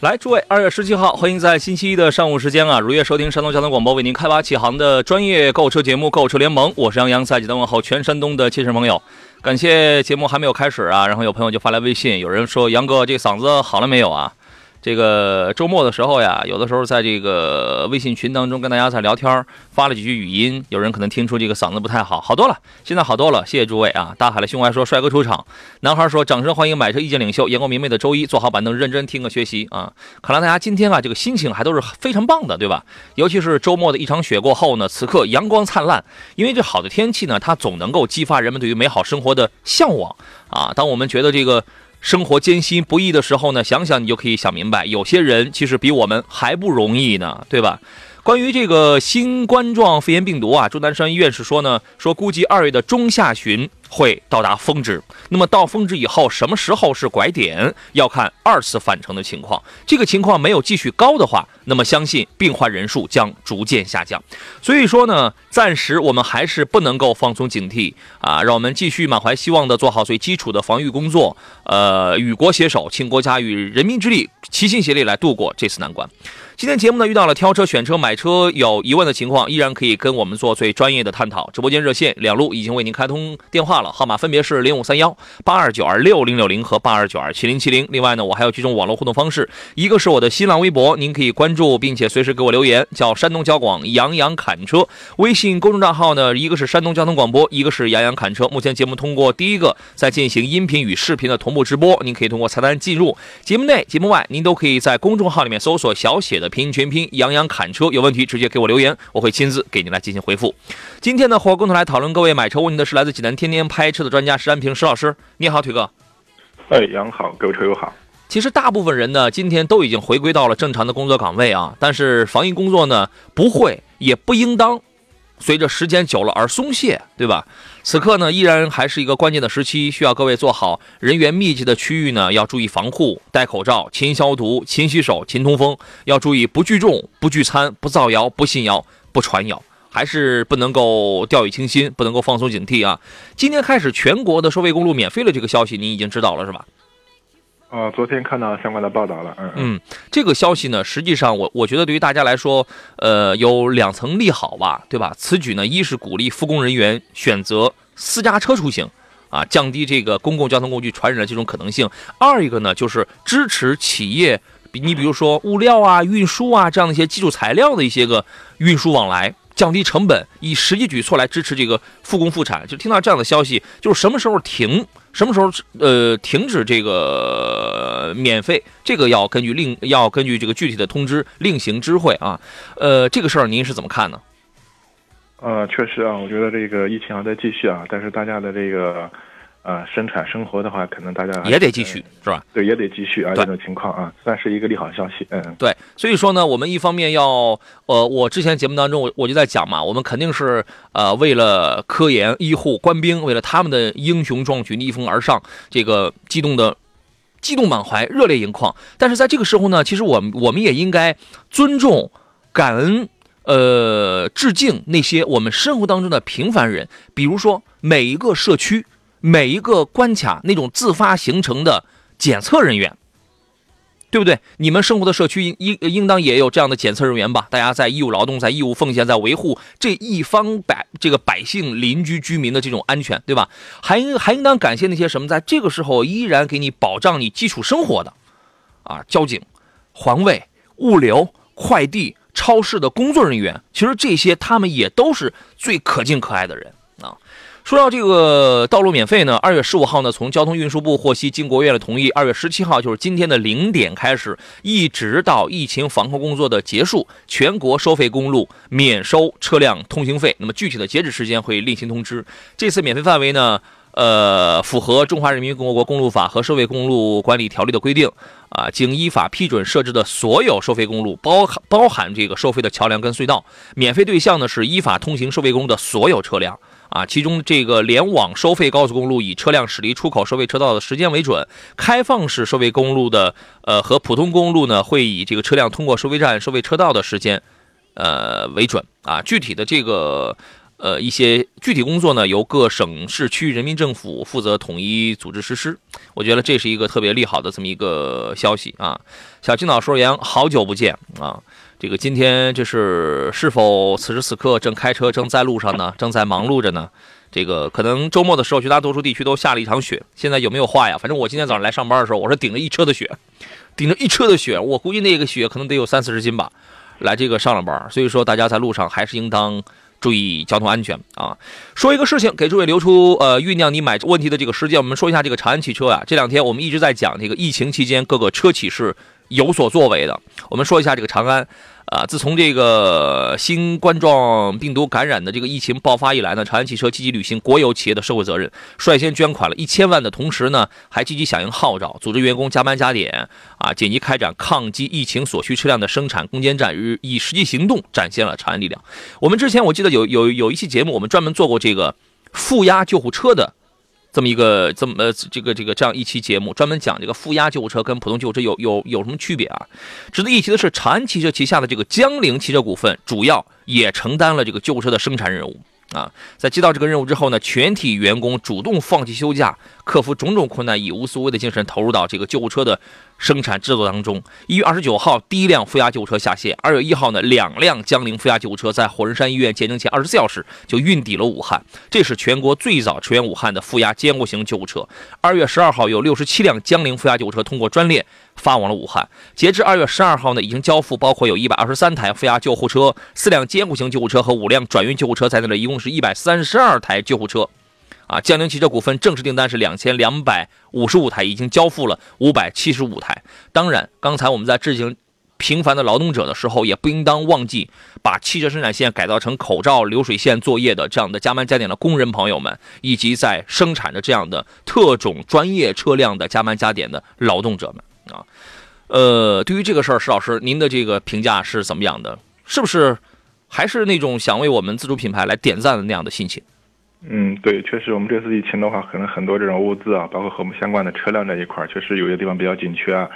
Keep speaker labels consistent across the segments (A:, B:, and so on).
A: 来，诸位，二月十七号，欢迎在星期一的上午时间啊，如约收听山东交通广播为您开发启航的专业购车节目《购车联盟》，我是杨洋，在济南问候全山东的亲车朋友。感谢节目还没有开始啊，然后有朋友就发来微信，有人说杨哥，这嗓子好了没有啊？这个周末的时候呀，有的时候在这个微信群当中跟大家在聊天，发了几句语音，有人可能听出这个嗓子不太好，好多了，现在好多了，谢谢诸位啊！大海的胸怀说帅哥出场，男孩说掌声欢迎买车意见领袖，阳光明媚的周一，坐好板凳认真听个学习啊！看来大家今天啊这个心情还都是非常棒的，对吧？尤其是周末的一场雪过后呢，此刻阳光灿烂，因为这好的天气呢，它总能够激发人们对于美好生活的向往啊！当我们觉得这个。生活艰辛不易的时候呢，想想你就可以想明白，有些人其实比我们还不容易呢，对吧？关于这个新冠状肺炎病毒啊，钟南山院士说呢，说估计二月的中下旬。会到达峰值，那么到峰值以后，什么时候是拐点？要看二次返程的情况。这个情况没有继续高的话，那么相信病患人数将逐渐下降。所以说呢，暂时我们还是不能够放松警惕啊，让我们继续满怀希望的做好最基础的防御工作。呃，与国携手，倾国家与人民之力，齐心协力来度过这次难关。今天节目呢，遇到了挑车、选车、买车有疑问的情况，依然可以跟我们做最专业的探讨。直播间热线两路已经为您开通电话了，号码分别是零五三幺八二九二六零六零和八二九二七零七零。另外呢，我还有几种网络互动方式，一个是我的新浪微博，您可以关注并且随时给我留言，叫山东交广杨洋侃车。微信公众账号呢，一个是山东交通广播，一个是杨洋侃车。目前节目通过第一个在进行音频与视频的同步直播，您可以通过菜单进入节目内、节目外，您都可以在公众号里面搜索小写的拼音全拼杨。洋侃车有问题，直接给我留言，我会亲自给您来进行回复。今天呢，和我共同来讨论各位买车问题的是来自济南天天拍车的专家石安平石老师。你好，腿哥。
B: 哎，杨好，各位车友好。
A: 其实大部分人呢，今天都已经回归到了正常的工作岗位啊，但是防疫工作呢，不会也不应当。随着时间久了而松懈，对吧？此刻呢，依然还是一个关键的时期，需要各位做好人员密集的区域呢，要注意防护，戴口罩，勤消毒，勤洗手，勤通风，要注意不聚众、不聚餐、不造谣、不信谣、不传谣，还是不能够掉以轻心，不能够放松警惕啊！今天开始，全国的收费公路免费了，这个消息您已经知道了是吧？
B: 啊，昨天看到相关的报道了，嗯
A: 嗯，这个消息呢，实际上我我觉得对于大家来说，呃，有两层利好吧，对吧？此举呢，一是鼓励复工人员选择私家车出行，啊，降低这个公共交通工具传染的这种可能性；二一个呢，就是支持企业，比你比如说物料啊、运输啊这样的一些基础材料的一些个运输往来，降低成本，以实际举措来支持这个复工复产。就听到这样的消息，就是什么时候停？什么时候呃停止这个免费？这个要根据另要根据这个具体的通知另行知会啊。呃，这个事儿您是怎么看呢？
B: 呃，确实啊，我觉得这个疫情还在继续啊，但是大家的这个。啊，生产生活的话，可能大家
A: 也得继续，是吧？
B: 对，也得继续啊，这种情况啊，算是一个利好消息。嗯，
A: 对。所以说呢，我们一方面要，呃，我之前节目当中我我就在讲嘛，我们肯定是呃为了科研、医护、官兵，为了他们的英雄壮举逆风而上，这个激动的、激动满怀、热泪盈眶。但是在这个时候呢，其实我们我们也应该尊重、感恩、呃，致敬那些我们生活当中的平凡人，比如说每一个社区。每一个关卡那种自发形成的检测人员，对不对？你们生活的社区应应当也有这样的检测人员吧？大家在义务劳动，在义务奉献，在维护这一方百这个百姓、邻居、居民的这种安全，对吧？还应还应当感谢那些什么，在这个时候依然给你保障你基础生活的啊，交警、环卫、物流、快递、超市的工作人员。其实这些他们也都是最可敬可爱的人。说到这个道路免费呢，二月十五号呢，从交通运输部获悉，经国务院的同意，二月十七号就是今天的零点开始，一直到疫情防控工作的结束，全国收费公路免收车辆通行费。那么具体的截止时间会另行通知。这次免费范围呢，呃，符合《中华人民共和国公路法》和《收费公路管理条例》的规定。啊，经依法批准设置的所有收费公路，包含包含这个收费的桥梁跟隧道，免费对象呢是依法通行收费公路的所有车辆。啊，其中这个联网收费高速公路以车辆驶离出口收费车道的时间为准，开放式收费公路的呃和普通公路呢会以这个车辆通过收费站收费车道的时间，呃为准啊。具体的这个呃一些具体工作呢由各省市区人民政府负责统一组织实施。我觉得这是一个特别利好的这么一个消息啊。小青岛说：“杨，好久不见啊。”这个今天这是是否此时此刻正开车正在路上呢？正在忙碌着呢？这个可能周末的时候，绝大多数地区都下了一场雪。现在有没有化呀？反正我今天早上来上班的时候，我是顶着一车的雪，顶着一车的雪，我估计那个雪可能得有三四十斤吧，来这个上了班。所以说，大家在路上还是应当注意交通安全啊。说一个事情，给诸位留出呃酝酿你买问题的这个时间。我们说一下这个长安汽车啊，这两天我们一直在讲这个疫情期间各个车企是。有所作为的，我们说一下这个长安，啊，自从这个新冠状病毒感染的这个疫情爆发以来呢，长安汽车积极履行国有企业的社会责任，率先捐款了一千万的同时呢，还积极响应号召，组织员工加班加点，啊，紧急开展抗击疫情所需车辆的生产攻坚战，与以实际行动展现了长安力量。我们之前我记得有有有一期节目，我们专门做过这个负压救护车的。这么一个这么呃这个这个这样一期节目，专门讲这个负压救护车跟普通救护车有有有什么区别啊？值得一提的是，长安汽车旗下的这个江铃汽车股份，主要也承担了这个救护车的生产任务。啊，在接到这个任务之后呢，全体员工主动放弃休假，克服种种困难，以无所谓的精神投入到这个救护车的生产制作当中。一月二十九号，第一辆负压救护车下线；二月一号呢，两辆江铃负压救护车在火神山医院建成前二十四小时就运抵了武汉。这是全国最早驰援武汉的负压监护型救护车。二月十二号，有六十七辆江铃负压救护车通过专列。发往了武汉。截至二月十二号呢，已经交付包括有一百二十三台负压救护车、四辆监护型救护车和五辆转运救护车在内的，一共是一百三十二台救护车。啊，江铃汽车股份正式订单是两千两百五十五台，已经交付了五百七十五台。当然，刚才我们在致敬平凡的劳动者的时候，也不应当忘记把汽车生产线改造成口罩流水线作业的这样的加班加点的工人朋友们，以及在生产着这样的特种专业车辆的加班加点的劳动者们。啊，呃，对于这个事儿，石老师，您的这个评价是怎么样的？是不是还是那种想为我们自主品牌来点赞的那样的心情？
B: 嗯，对，确实，我们这次疫情的话，可能很多这种物资啊，包括和我们相关的车辆这一块，确实有些地方比较紧缺啊。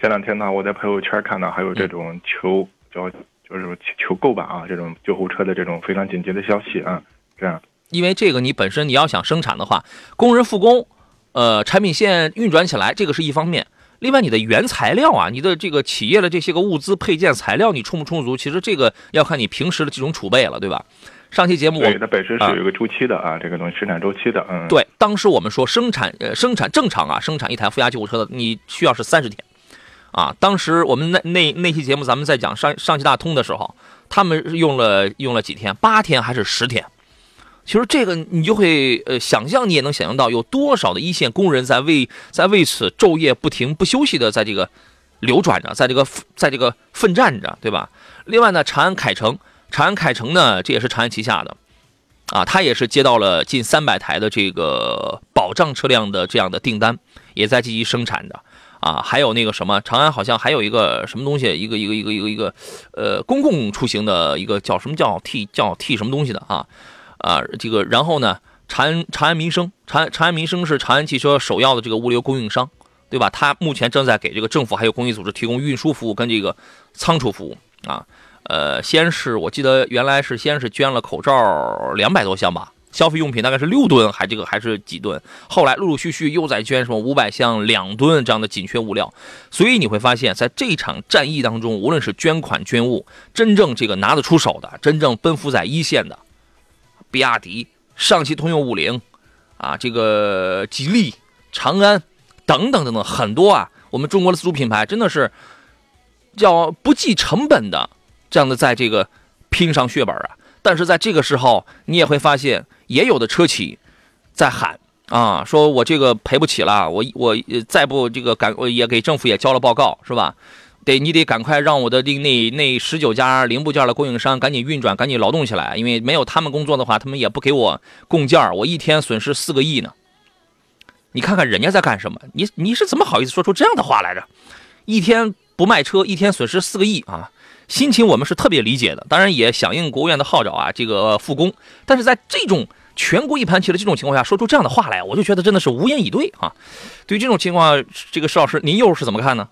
B: 前两天呢，我在朋友圈看到还有这种求叫就是求购吧啊，这种救护车的这种非常紧急的消息啊，这样。
A: 因为这个，你本身你要想生产的话，工人复工，呃，产品线运转起来，这个是一方面。另外，你的原材料啊，你的这个企业的这些个物资配件材料，你充不充足？其实这个要看你平时的这种储备了，对吧？上期节目我
B: 它本身是有一个周期的啊，这个东西生产周期的，嗯，
A: 对。当时我们说生产呃生产正常啊，生产一台负压救护车的，你需要是三十天，啊，当时我们那那那期节目咱们在讲上上汽大通的时候，他们用了用了几天，八天还是十天？其实这个你就会呃想象，你也能想象到有多少的一线工人在为在为此昼夜不停不休息的在这个流转着，在这个在这个奋战着，对吧？另外呢，长安凯程，长安凯程呢，这也是长安旗下的，啊，他也是接到了近三百台的这个保障车辆的这样的订单，也在积极生产的啊。还有那个什么，长安好像还有一个什么东西，一个一个一个一个一个呃公共出行的一个叫什么叫 T 叫 T 什么东西的啊。啊，这个然后呢，长安长安民生，长安长安民生是长安汽车首要的这个物流供应商，对吧？它目前正在给这个政府还有公益组织提供运输服务跟这个仓储服务啊。呃，先是我记得原来是先是捐了口罩两百多箱吧，消费用品大概是六吨，还这个还是几吨？后来陆陆续续又在捐什么五百箱两吨这样的紧缺物料。所以你会发现在这场战役当中，无论是捐款捐物，真正这个拿得出手的，真正奔赴在一线的。比亚迪、上汽通用五菱，啊，这个吉利、长安等等等等很多啊，我们中国的自主品牌真的是叫不计成本的这样的在这个拼上血本啊。但是在这个时候，你也会发现，也有的车企在喊啊，说我这个赔不起了，我我再不这个赶，我也给政府也交了报告，是吧？得你得赶快让我的那那那十九家零部件的供应商赶紧运转，赶紧劳动起来，因为没有他们工作的话，他们也不给我供件我一天损失四个亿呢。你看看人家在干什么？你你是怎么好意思说出这样的话来着？一天不卖车，一天损失四个亿啊！心情我们是特别理解的，当然也响应国务院的号召啊，这个复工。但是在这种全国一盘棋的这种情况下，说出这样的话来，我就觉得真的是无言以对啊！对于这种情况，这个石老师您又是怎么看呢？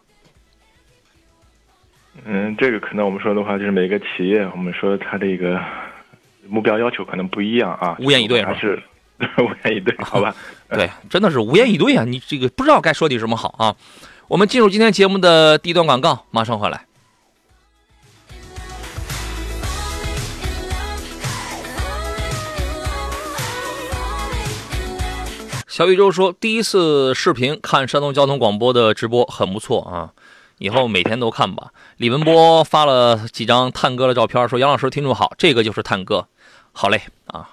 B: 嗯，这个可能我们说的话，就是每个企业，我们说它这个目标要求可能不一样啊。
A: 无言以对
B: 还是 无言以对，好吧？
A: 对，真的是无言以对啊！你这个不知道该说你什么好啊。我们进入今天节目的第一段广告，马上回来。小宇宙说，第一次视频看山东交通广播的直播很不错啊。以后每天都看吧。李文波发了几张探戈的照片，说：“杨老师，听众好，这个就是探戈，好嘞啊。”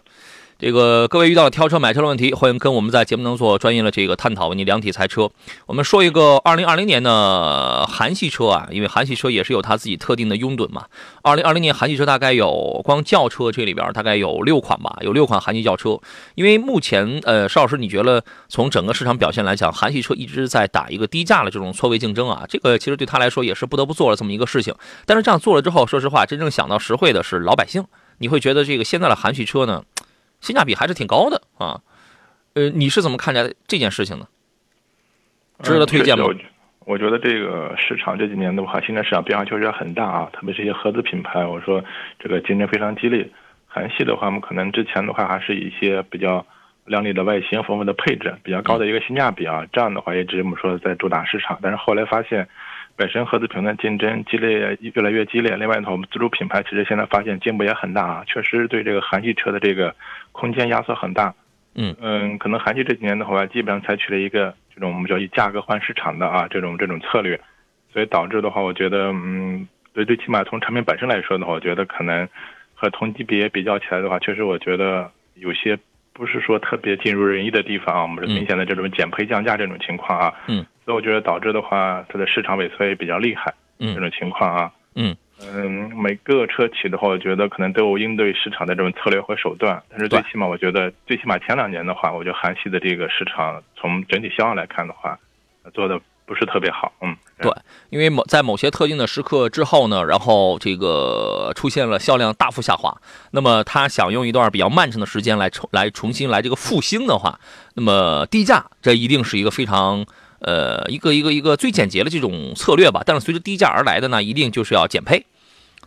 A: 这个各位遇到挑车买车的问题，欢迎跟我们在节目中做专业的这个探讨，为你量体裁车。我们说一个二零二零年的韩系车啊，因为韩系车也是有它自己特定的拥趸嘛。二零二零年韩系车大概有光轿车这里边大概有六款吧，有六款韩系轿车。因为目前呃，邵老师，你觉得从整个市场表现来讲，韩系车一直在打一个低价的这种错位竞争啊，这个其实对他来说也是不得不做了这么一个事情。但是这样做了之后，说实话，真正想到实惠的是老百姓。你会觉得这个现在的韩系车呢？性价比还是挺高的啊，呃，你是怎么看待这件事情呢？值得推荐吗？
B: 我觉得这个市场这几年的话，现在市场变化确实很大啊，特别是一些合资品牌，我说这个竞争非常激烈。韩系的话，我们可能之前的话还是一些比较靓丽的外形、丰富的配置、比较高的一个性价比啊，这样的话也只是我们说在主打市场。但是后来发现。本身合资品牌竞争激烈，越来越激烈。另外呢，我们自主品牌其实现在发现进步也很大啊，确实对这个韩系车的这个空间压缩很大。
A: 嗯
B: 嗯，可能韩系这几年的话，基本上采取了一个这种我们叫以价格换市场的啊这种这种策略，所以导致的话，我觉得嗯，对最起码从产品本身来说的话，我觉得可能和同级别比较起来的话，确实我觉得有些不是说特别尽如人意的地方啊。我们是明显的这种减配降价这种情况啊。
A: 嗯。
B: 所以我觉得导致的话，它的市场萎缩也比较厉害，嗯。这种情况啊，
A: 嗯。
B: 嗯，每个车企的话，我觉得可能都有应对市场的这种策略和手段，但是最起码我觉得，最起码前两年的话，我觉得韩系的这个市场从整体销量来看的话，做的不是特别好，嗯，
A: 对，因为某在某些特定的时刻之后呢，然后这个出现了销量大幅下滑，那么他想用一段比较漫长的时间来重来重新来这个复兴的话，那么低价这一定是一个非常。呃，一个一个一个最简洁的这种策略吧，但是随着低价而来的呢，一定就是要减配，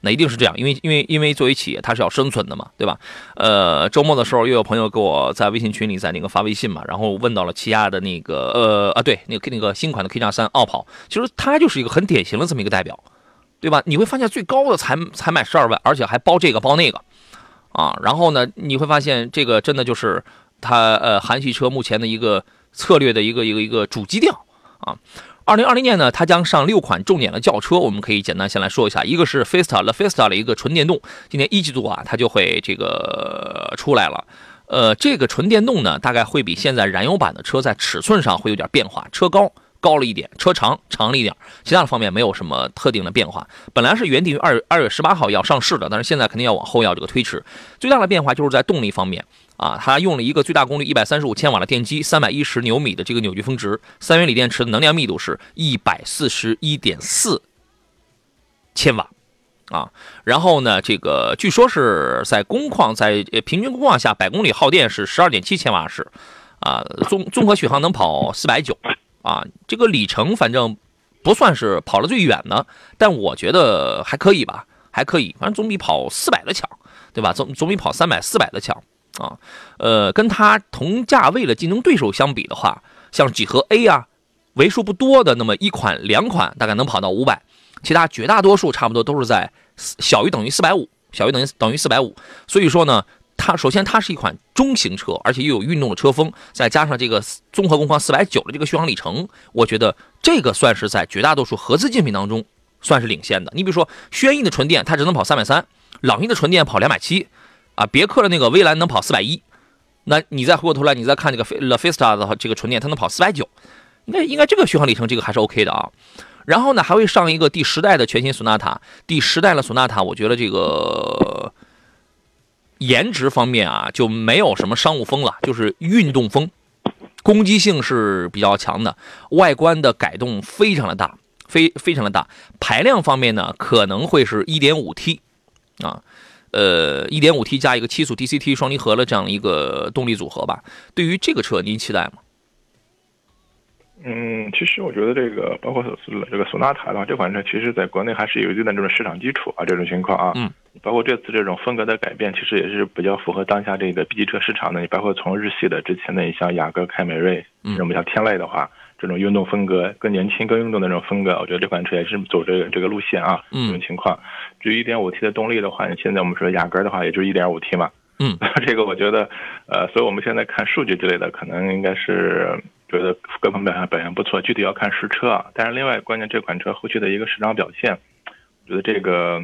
A: 那一定是这样，因为因为因为作为企业它是要生存的嘛，对吧？呃，周末的时候又有朋友给我在微信群里在那个发微信嘛，然后问到了起亚的那个呃啊对，那个那个新款的 K 叉三傲跑，其实它就是一个很典型的这么一个代表，对吧？你会发现最高的才才买十二万，而且还包这个包那个啊，然后呢，你会发现这个真的就是它呃韩系车目前的一个策略的一个一个一个主基调。啊，二零二零年呢，它将上六款重点的轿车，我们可以简单先来说一下，一个是 Fiesta La Fiesta 的一个纯电动，今年一季度啊，它就会这个出来了。呃，这个纯电动呢，大概会比现在燃油版的车在尺寸上会有点变化，车高高了一点，车长长了一点，其他的方面没有什么特定的变化。本来是原定于二二月十八号要上市的，但是现在肯定要往后要这个推迟。最大的变化就是在动力方面。啊，它用了一个最大功率一百三十五千瓦的电机，三百一十牛米的这个扭矩峰值，三元锂电池的能量密度是一百四十一点四千瓦，啊，然后呢，这个据说是在工况在平均工况下，百公里耗电是十二点七千瓦时，啊，综综合续航能跑四百九，啊，这个里程反正不算是跑了最远的，但我觉得还可以吧，还可以，反正总比跑四百的强，对吧？总总比跑三百四百的强。啊，呃，跟它同价位的竞争对手相比的话，像几何 A 啊，为数不多的那么一款两款，大概能跑到五百，其他绝大多数差不多都是在小于等于四百五，小于等于等于四百五。所以说呢，它首先它是一款中型车，而且又有运动的车风，再加上这个综合工况四百九的这个续航里程，我觉得这个算是在绝大多数合资竞品当中算是领先的。你比如说轩逸的纯电，它只能跑三百三，朗逸的纯电跑两百七。啊，别克的那个威兰能跑四百一，那你再回过头来，你再看这个 La Fiesta 的这个纯电，它能跑四百九，应该应该这个续航里程这个还是 OK 的啊。然后呢，还会上一个第十代的全新索纳塔，第十代的索纳塔，我觉得这个颜值方面啊就没有什么商务风了，就是运动风，攻击性是比较强的，外观的改动非常的大。非非常的大，排量方面呢，可能会是一点五 T，啊，呃，一点五 T 加一个七速 DCT 双离合的这样一个动力组合吧。对于这个车，您期待吗？
B: 嗯，其实我觉得这个包括这个索纳塔的话，这款车其实在国内还是有一定的这种市场基础啊，这种情况啊。
A: 嗯。
B: 包括这次这种风格的改变，其实也是比较符合当下这个 B 级车市场的。你包括从日系的之前的，你像雅阁、凯美瑞，那么像天籁的话。这种运动风格更年轻、更运动的那种风格，我觉得这款车也是走这个这个路线啊。这种情况，至于 1.5T 的动力的话，现在我们说雅阁的话，也就是 1.5T 嘛。
A: 嗯，
B: 这个我觉得，呃，所以我们现在看数据之类的，可能应该是觉得各方面表现表现不错，具体要看实车啊。但是另外，关键这款车后续的一个市场表现，我觉得这个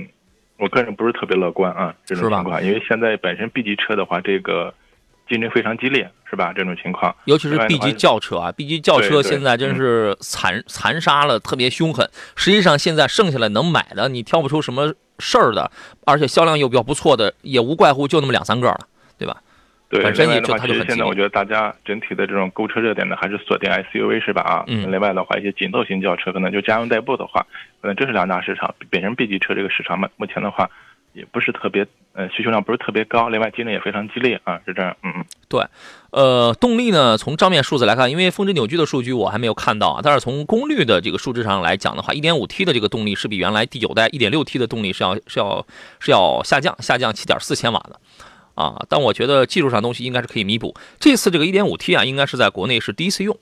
B: 我个人不是特别乐观啊。这种情况，因为现在本身 B 级车的话，这个。竞争非常激烈，是吧？这种情况，
A: 尤其是 B 级轿车啊，B 级轿车现在真是残残杀了，特别凶狠。实际上，现在剩下来能买的，你挑不出什么事儿的，而且销量又比较不错的，也无怪乎就那么两三个了，对吧？
B: 对，
A: 本身
B: 也
A: 就它就很
B: 现在我觉得大家整体的这种购车热点呢，还是锁定 SUV 是吧？啊，
A: 嗯。
B: 另外的话，一些紧凑型轿车，可能就家用代步的话，可能这是两大市场。本身 B 级车这个市场嘛，目前的话。也不是特别，呃，需求量不是特别高，另外竞争也非常激烈啊，是这样，嗯嗯，
A: 对，呃，动力呢，从账面数字来看，因为峰值扭矩的数据我还没有看到啊，但是从功率的这个数值上来讲的话，1.5T 的这个动力是比原来第九代 1.6T 的动力是要是要是要下降下降7.4千瓦的，啊，但我觉得技术上东西应该是可以弥补。这次这个 1.5T 啊，应该是在国内是第一次用，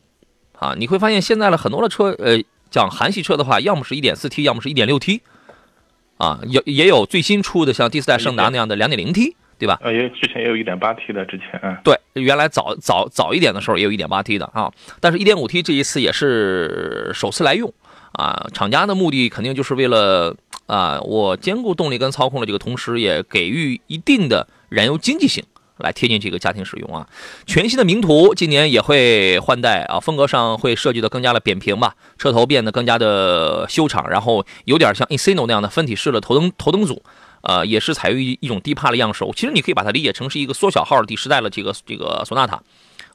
A: 啊，你会发现现在的很多的车，呃，讲韩系车的话，要么是一点四 T，要么是一点六 T。啊，有也有最新出的像第四代胜达那样的两点零 T，对吧？
B: 呃，也之前也有一点八 T 的，之前嗯，
A: 对，原来早早早一点的时候也有一点八 T 的啊，但是一点五 T 这一次也是首次来用啊，厂家的目的肯定就是为了啊，我兼顾动力跟操控的这个同时，也给予一定的燃油经济性。来贴近这个家庭使用啊，全新的名图今年也会换代啊，风格上会设计的更加的扁平吧，车头变得更加的修长，然后有点像 Insino 那样的分体式的头灯头灯组，呃，也是采用一一种低趴的样式，其实你可以把它理解成是一个缩小号的第十代的这个这个索纳塔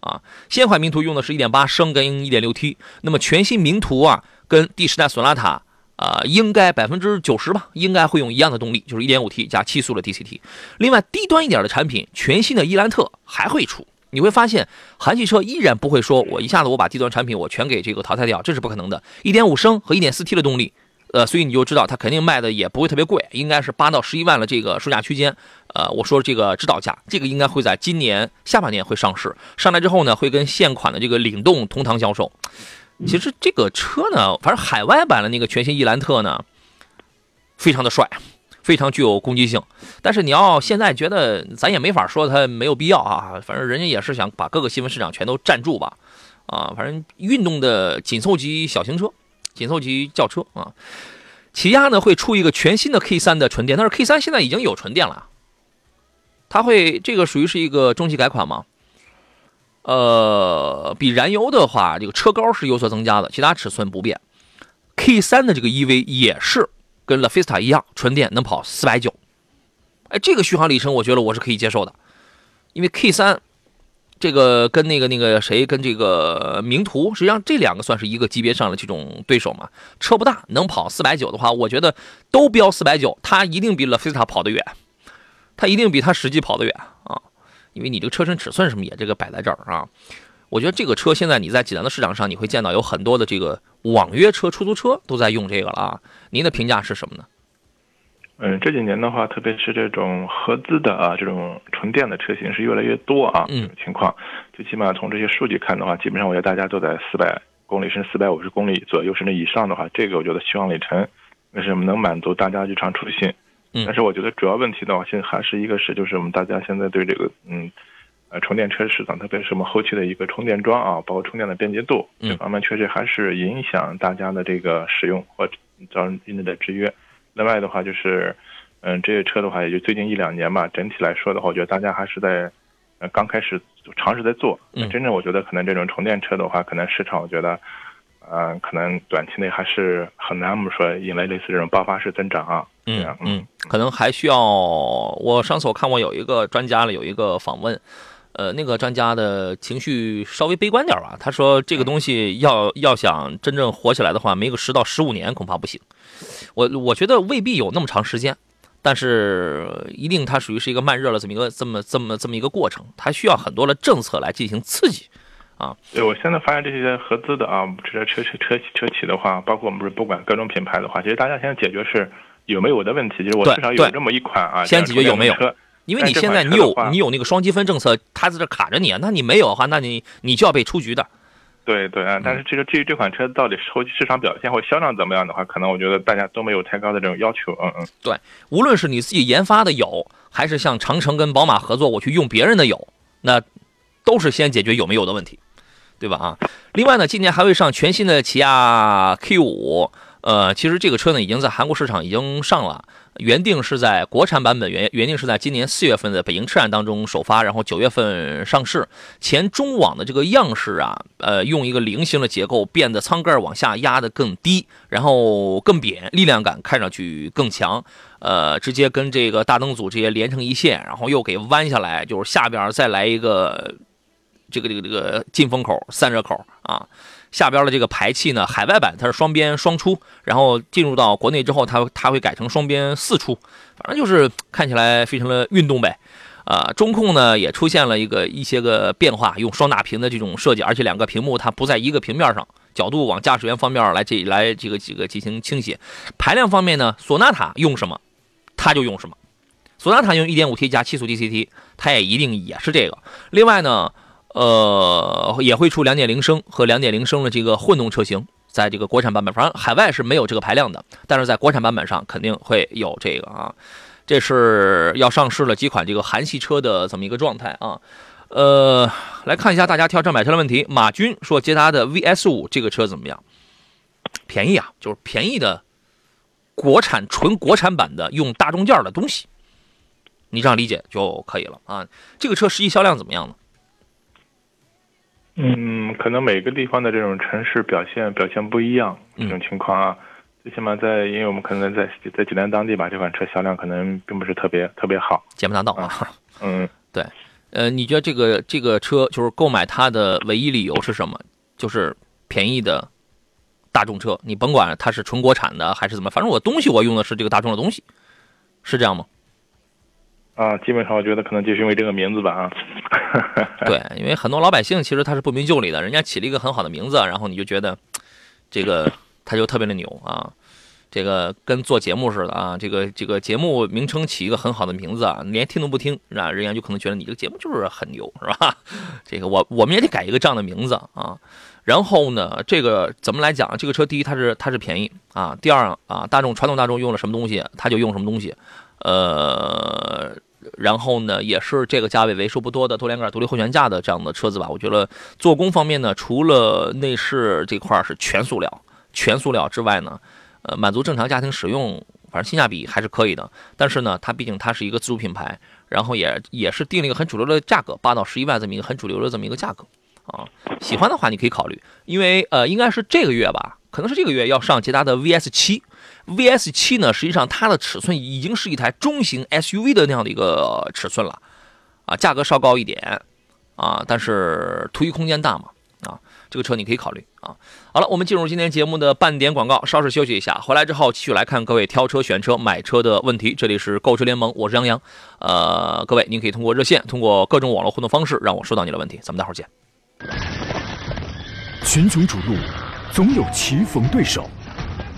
A: 啊，现款名图用的是一点八升跟一点六 T，那么全新名图啊跟第十代索纳塔。啊，应该百分之九十吧，应该会用一样的动力，就是一点五 T 加七速的 DCT。另外，低端一点的产品，全新的伊兰特还会出。你会发现，韩系车依然不会说，我一下子我把低端产品我全给这个淘汰掉，这是不可能的。一点五升和一点四 T 的动力，呃，所以你就知道它肯定卖的也不会特别贵，应该是八到十一万的这个售价区间。呃，我说这个指导价，这个应该会在今年下半年会上市。上来之后呢，会跟现款的这个领动同堂销售。其实这个车呢，反正海外版的那个全新伊兰特呢，非常的帅，非常具有攻击性。但是你要现在觉得，咱也没法说它没有必要啊。反正人家也是想把各个细分市场全都占住吧。啊，反正运动的紧凑级小型车，紧凑级轿车啊。起亚呢会出一个全新的 K 三的纯电，但是 K 三现在已经有纯电了。它会这个属于是一个中期改款吗？呃，比燃油的话，这个车高是有所增加的，其他尺寸不变。K 三的这个 EV 也是跟 La Fiesta 一样，纯电能跑四百九。哎，这个续航里程我觉得我是可以接受的，因为 K 三这个跟那个那个谁跟这个名图，实际上这两个算是一个级别上的这种对手嘛。车不大，能跑四百九的话，我觉得都标四百九，它一定比 La Fiesta 跑得远，它一定比它实际跑得远啊。因为你这个车身尺寸什么也这个摆在这儿啊，我觉得这个车现在你在济南的市场上你会见到有很多的这个网约车、出租车都在用这个了啊。您的评价是什么呢？
B: 嗯，这几年的话，特别是这种合资的啊，这种纯电的车型是越来越多啊。
A: 嗯，
B: 情况最起码从这些数据看的话，基本上我觉得大家都在四百公里甚至四百五十公里左右甚至以上的话，这个我觉得续航里程那是能满足大家日常出行。但是我觉得主要问题的话，现在还是一个是，就是我们大家现在对这个嗯，呃，充电车市场，特别是我们后期的一个充电桩啊，包括充电的便捷度这方面，确实还是影响大家的这个使用或造成一定的制约。另外的话，就是嗯，这些车的话，也就最近一两年吧，整体来说的话，我觉得大家还是在呃刚开始尝试在做。
A: 嗯
B: 真正我觉得可能这种充电车的话，可能市场我觉得，呃，可能短期内还是很难我们说引来类似这种爆发式增长啊。
A: 嗯嗯，可能还需要。我上次我看过有一个专家了，有一个访问，呃，那个专家的情绪稍微悲观点吧。他说这个东西要要想真正火起来的话，没个十到十五年恐怕不行。我我觉得未必有那么长时间，但是一定它属于是一个慢热了这么一个这么这么这么一个过程，它需要很多的政策来进行刺激。
B: 对，我现在发现这些合资的啊，这些车车车企车企的话，包括我们不是不管各种品牌的话，其实大家现在解决是有没有的问题，就是我
A: 对对
B: 至少有这么一款啊，
A: 先解决有没有？因为你现在你有你有那个双积分政策，它在这卡着你啊，那你没有的话，那你你就要被出局的。
B: 对对啊，但是这个至于这款车到底后期市场表现或销量怎么样的话，可能我觉得大家都没有太高的这种要求。嗯嗯，对
A: 无论是你自己研发的有，还是像长城跟宝马合作，我去用别人的有，那都是先解决有没有的问题，对吧？啊，另外呢，今年还会上全新的起亚 K 五，呃，其实这个车呢已经在韩国市场已经上了，原定是在国产版本原原定是在今年四月份的北京车展当中首发，然后九月份上市。前中网的这个样式啊，呃，用一个菱形的结构，变得舱盖往下压得更低，然后更扁，力量感看上去更强。呃，直接跟这个大灯组这些连成一线，然后又给弯下来，就是下边再来一个这个这个这个进风口、散热口啊。下边的这个排气呢，海外版它是双边双出，然后进入到国内之后，它它会改成双边四出，反正就是看起来非常的运动呗。啊，中控呢也出现了一个一些个变化，用双大屏的这种设计，而且两个屏幕它不在一个平面上，角度往驾驶员方面来这来这个几个进行倾斜。排量方面呢，索纳塔用什么，它就用什么。索纳塔用 1.5T 加七速 DCT，它也一定也是这个。另外呢，呃，也会出两点零升和两点零升的这个混动车型，在这个国产版本，反正海外是没有这个排量的，但是在国产版本上肯定会有这个啊。这是要上市了几款这个韩系车的这么一个状态啊。呃，来看一下大家挑车买车的问题。马军说，捷达的 VS 五这个车怎么样？便宜啊，就是便宜的国产纯国产版的用大众件的东西，你这样理解就可以了啊。这个车实际销量怎么样呢？
B: 嗯，可能每个地方的这种城市表现表现不一样，这种情况啊，最起码在，因为我们可能在在济南当地吧，这款车销量可能并不是特别特别好。
A: 节目拿到啊。
B: 嗯，对
A: 呃，你觉得这个这个车就是购买它的唯一理由是什么？就是便宜的大众车，你甭管它是纯国产的还是怎么，反正我东西我用的是这个大众的东西，是这样吗？
B: 啊，基本上我觉得可能就是因为这个名字吧啊。
A: 对，因为很多老百姓其实他是不明就里的，人家起了一个很好的名字，然后你就觉得这个他就特别的牛啊，这个跟做节目似的啊，这个这个节目名称起一个很好的名字啊，连听都不听，啊，人家就可能觉得你这个节目就是很牛，是吧？这个我我们也得改一个这样的名字啊。然后呢，这个怎么来讲？这个车第一它是它是便宜啊，第二啊，大众传统大众用了什么东西，它就用什么东西，呃。然后呢，也是这个价位为数不多的多连杆独立后悬架的这样的车子吧。我觉得做工方面呢，除了内饰这块是全塑料、全塑料之外呢，呃，满足正常家庭使用，反正性价比还是可以的。但是呢，它毕竟它是一个自主品牌，然后也也是定了一个很主流的价格，八到十一万这么一个很主流的这么一个价格啊。喜欢的话你可以考虑，因为呃，应该是这个月吧，可能是这个月要上捷达的 VS 七。VS 七呢，实际上它的尺寸已经是一台中型 SUV 的那样的一个尺寸了，啊，价格稍高一点，啊，但是图一空间大嘛，啊，这个车你可以考虑啊。好了，我们进入今天节目的半点广告，稍事休息一下，回来之后继续来看各位挑车、选车、买车的问题。这里是购车联盟，我是杨洋，呃，各位您可以通过热线，通过各种网络互动方式让我收到你的问题，咱们待会儿见。
C: 群雄逐鹿，总有棋逢对手。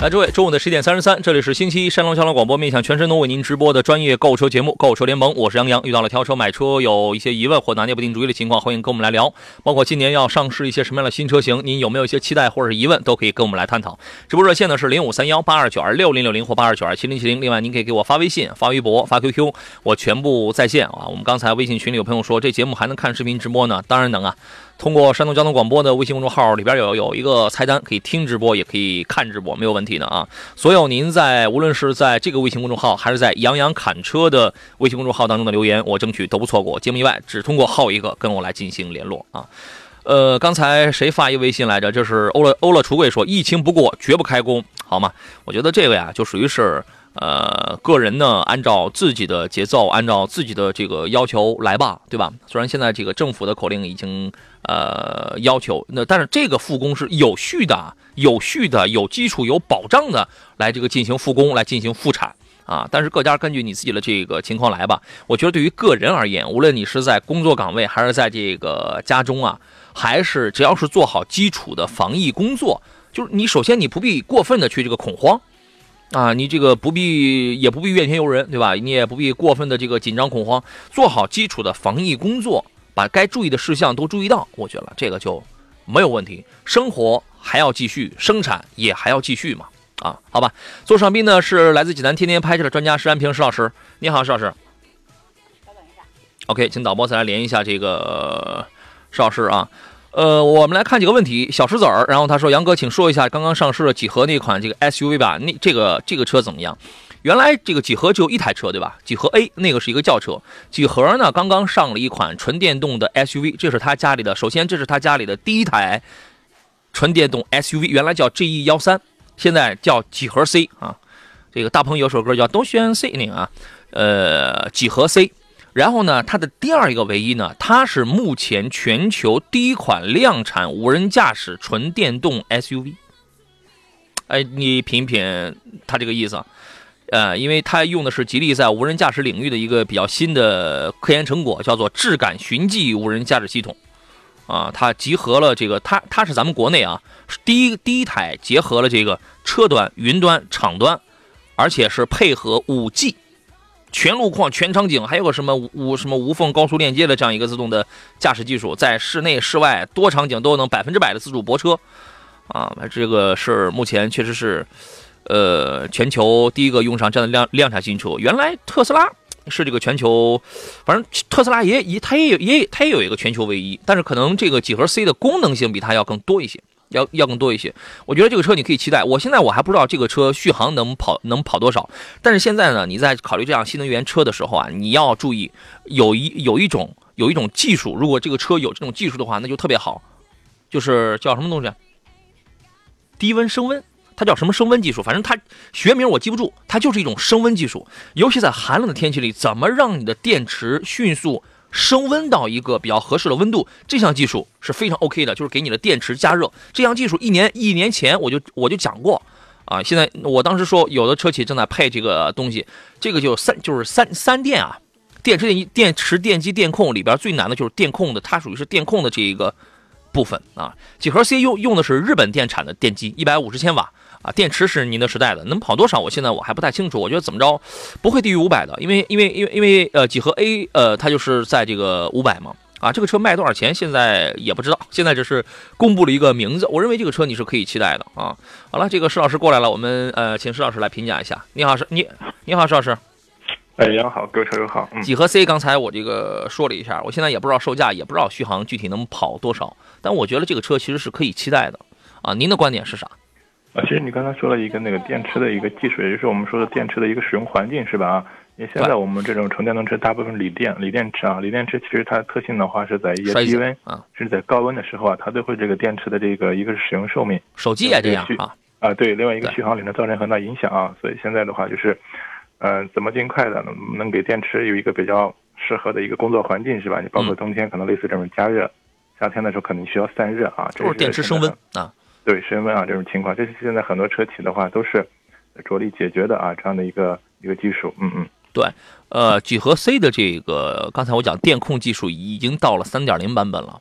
A: 来，诸位，中午的十点三十三，这里是星期一山东交通广播面向全山东为您直播的专业购车节目《购车联盟》，我是杨洋。遇到了挑车、买车有一些疑问或拿捏不定主意的情况，欢迎跟我们来聊。包括今年要上市一些什么样的新车型，您有没有一些期待或者是疑问，都可以跟我们来探讨。直播热线呢是零五三幺八二九二六零六零或八二九二七零七零。另外，您可以给我发微信、发微博、发 QQ，我全部在线啊。我们刚才微信群里有朋友说，这节目还能看视频直播呢？当然能啊。通过山东交通广播的微信公众号里边有有一个菜单，可以听直播，也可以看直播，没有问题的啊。所有您在无论是在这个微信公众号，还是在杨洋侃车的微信公众号当中的留言，我争取都不错过。节目以外，只通过号一个跟我来进行联络啊。呃，刚才谁发一微信来着？这是欧乐欧乐橱柜说，疫情不过绝不开工，好吗？我觉得这个呀，就属于是。呃，个人呢，按照自己的节奏，按照自己的这个要求来吧，对吧？虽然现在这个政府的口令已经呃要求，那但是这个复工是有序的、有序的、有基础、有保障的来这个进行复工、来进行复产啊。但是各家根据你自己的这个情况来吧。我觉得对于个人而言，无论你是在工作岗位，还是在这个家中啊，还是只要是做好基础的防疫工作，就是你首先你不必过分的去这个恐慌。啊，你这个不必，也不必怨天尤人，对吧？你也不必过分的这个紧张恐慌，做好基础的防疫工作，把该注意的事项都注意到，我觉得这个就没有问题。生活还要继续，生产也还要继续嘛。啊，好吧。坐上宾呢是来自济南天天拍摄的专家石安平石老师，你好，石老师。
D: 稍等一下。
A: OK，请导播再来连一下这个石老师啊。呃，我们来看几个问题。小石子儿，然后他说：“杨哥，请说一下刚刚上市的几何那款这个 SUV 吧？那这个这个车怎么样？原来这个几何只有一台车，对吧？几何 A 那个是一个轿车，几何呢刚刚上了一款纯电动的 SUV，这是他家里的。首先，这是他家里的第一台纯电动 SUV，原来叫 GE 幺三，现在叫几何 C 啊。这个大鹏有首歌叫都选 C 那个啊，呃，几何 C。”然后呢，它的第二一个唯一呢，它是目前全球第一款量产无人驾驶纯电动 SUV。哎，你品品它这个意思，呃，因为它用的是吉利在无人驾驶领域的一个比较新的科研成果，叫做智感寻迹无人驾驶系统。啊，它集合了这个，它它是咱们国内啊第一第一台结合了这个车端、云端、场端，而且是配合五 G。全路况、全场景，还有个什么无什么无缝高速链接的这样一个自动的驾驶技术，在室内、室外多场景都能百分之百的自主泊车，啊，这个是目前确实是，呃，全球第一个用上这样的量量产新车。原来特斯拉是这个全球，反正特斯拉也也它也有也它也有一个全球唯一，但是可能这个几何 C 的功能性比它要更多一些。要要更多一些，我觉得这个车你可以期待。我现在我还不知道这个车续航能跑能跑多少，但是现在呢，你在考虑这样新能源车的时候啊，你要注意有一有一种有一种技术，如果这个车有这种技术的话，那就特别好，就是叫什么东西？低温升温，它叫什么升温技术？反正它学名我记不住，它就是一种升温技术。尤其在寒冷的天气里，怎么让你的电池迅速？升温到一个比较合适的温度，这项技术是非常 OK 的，就是给你的电池加热。这项技术一年一年前我就我就讲过，啊，现在我当时说有的车企正在配这个东西，这个就三就是三三电啊，电池电电池电机电控里边最难的就是电控的，它属于是电控的这一个部分啊。几何 C 用用的是日本电产的电机，一百五十千瓦。啊，电池是宁德时代的，能跑多少？我现在我还不太清楚。我觉得怎么着，不会低于五百的，因为因为因为因为呃，几何 A 呃，它就是在这个五百嘛。啊，这个车卖多少钱？现在也不知道。现在只是公布了一个名字。我认为这个车你是可以期待的啊。好了，这个施老师过来了，我们呃，请施老师来评价一下。你好，施你你好，施老师。
B: 哎，杨好，各位车友好。
A: 几何 C 刚才我这个说了一下，我现在也不知道售价，也不知道续航具体能跑多少，但我觉得这个车其实是可以期待的啊。您的观点是啥？
B: 啊，其实你刚才说了一个那个电池的一个技术，也就是我们说的电池的一个使用环境，是吧？啊，因为现在我们这种纯电动车大部分锂电、锂电池啊，锂电池其实它的特性的话是在一些低温啊，甚至在高温的时候啊，它都会这个电池的这个一个是使用寿命，
A: 手机也这样啊，
B: 啊对，另外一个续航里能造成很大影响啊，所以现在的话就是，嗯，怎么尽快的能能给电池有一个比较适合的一个工作环境，是吧？你包括冬天可能类似这种加热，夏天的时候可能需要散热啊，
A: 就是电池升温啊。
B: 对升温啊这种情况，这是现在很多车企的话都是着力解决的啊这样的一个一个技术，嗯嗯，
A: 对，呃，几何 C 的这个刚才我讲电控技术已经到了三点零版本了，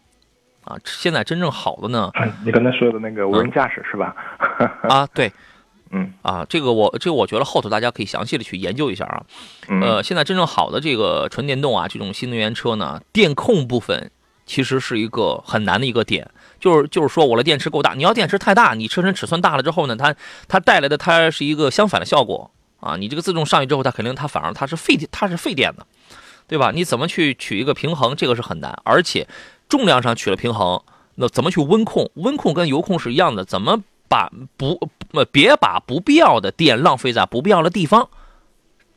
A: 啊，现在真正好的呢，
B: 你刚才说的那个无人驾驶是吧？
A: 啊，对，
B: 嗯
A: 啊，这个我这个我觉得后头大家可以详细的去研究一下啊。
B: 嗯
A: 呃，现在真正好的这个纯电动啊，这种新能源车呢，电控部分其实是一个很难的一个点，就是就是说我的电池够大，你要电池太大，你车身尺寸大了之后呢，它它带来的它是一个相反的效果啊，你这个自动上去之后，它肯定它反而它是费电它是费电的，对吧？你怎么去取一个平衡，这个是很难，而且重量上取了平衡，那怎么去温控？温控跟油控是一样的，怎么把不那么别把不必要的电浪费在不必要的地方？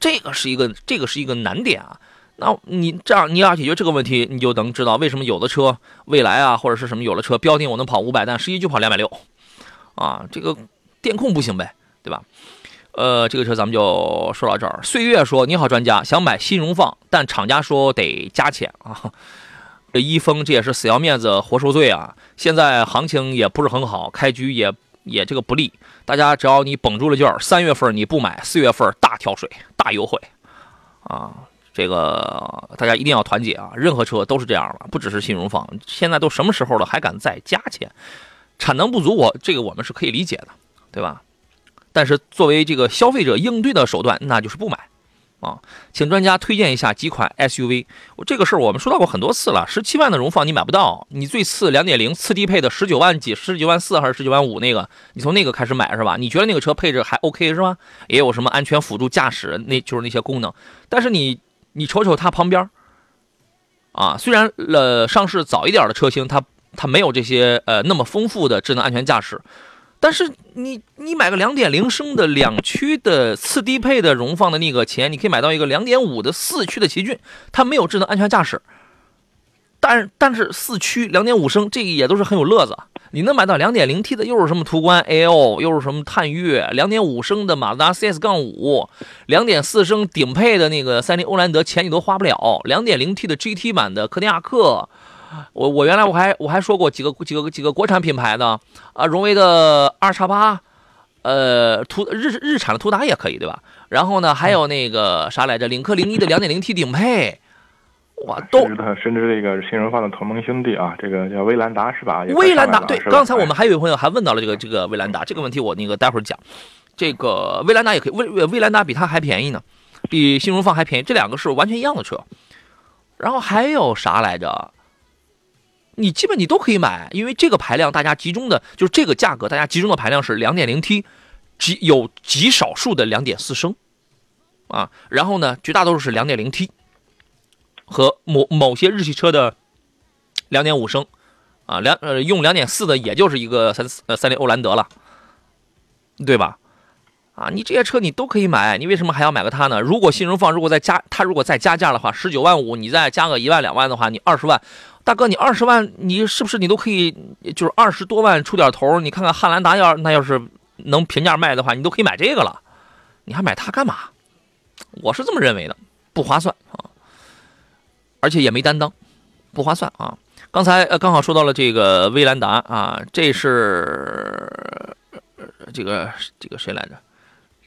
A: 这个是一个这个是一个难点啊。那你这样你要解决这个问题，你就能知道为什么有的车蔚来啊或者是什么有的车标定我能跑五百，但实际就跑两百六，啊，这个电控不行呗，对吧？呃，这个车咱们就说到这儿。岁月说：“你好，专家，想买新荣放，但厂家说得加钱啊。这一峰这也是死要面子活受罪啊！现在行情也不是很好，开局也也这个不利。大家只要你绷住了劲儿，三月份你不买，四月份大跳水、大优惠啊！这个大家一定要团结啊！任何车都是这样的，不只是新荣放，现在都什么时候了，还敢再加钱？产能不足我，这个我们是可以理解的，对吧？但是作为这个消费者应对的手段，那就是不买啊！请专家推荐一下几款 SUV。我这个事儿我们说到过很多次了，十七万的荣放你买不到，你最次两点零次低配的十九万几、十九万四还是十九万五那个，你从那个开始买是吧？你觉得那个车配置还 OK 是吧？也有什么安全辅助驾驶，那就是那些功能。但是你你瞅瞅它旁边啊，虽然呃上市早一点的车型它它没有这些呃那么丰富的智能安全驾驶。但是你你买个两点零升的两驱的次低配的荣放的那个钱，你可以买到一个两点五的四驱的奇骏，它没有智能安全驾驶，但但是四驱两点五升这个也都是很有乐子。你能买到两点零 T 的，又是什么途观 L，又是什么探岳，两点五升的马自达 CS 杠五，两点四升顶配的那个三菱欧蓝德，钱你都花不了。两点零 T 的 GT 版的柯迪亚克。我我原来我还我还说过几个几个几个国产品牌的啊，荣威的二叉八，呃，途日日产的途达也可以对吧？然后呢，还有那个啥来着，领克零一的两点零 T 顶配，哇，都
B: 甚至它甚至这个新荣放的同盟兄弟啊，这个叫威兰达是吧？
A: 威兰达对，刚才我们还有一位朋友还问到了这个这个威兰达这个问题，我那个待会儿讲。这个威兰达也可以，威威兰达比它还便宜呢，比新荣放还便宜，这两个是完全一样的车。然后还有啥来着？你基本你都可以买，因为这个排量大家集中的就是这个价格，大家集中的排量是两点零 T，极有极少数的两点四升，啊，然后呢，绝大多数是两点零 T，和某某些日系车的两点五升，啊，两呃用两点四的也就是一个三呃三菱欧蓝德了，对吧？啊，你这些车你都可以买，你为什么还要买个它呢？如果新荣放如果再加它如果再加价的话，十九万五，你再加个一万两万的话，你二十万。大哥，你二十万，你是不是你都可以，就是二十多万出点头？你看看汉兰达要那要是能平价卖的话，你都可以买这个了，你还买它干嘛？我是这么认为的，不划算啊，而且也没担当，不划算啊。刚才呃刚好说到了这个威兰达啊，这是这个这个谁来着？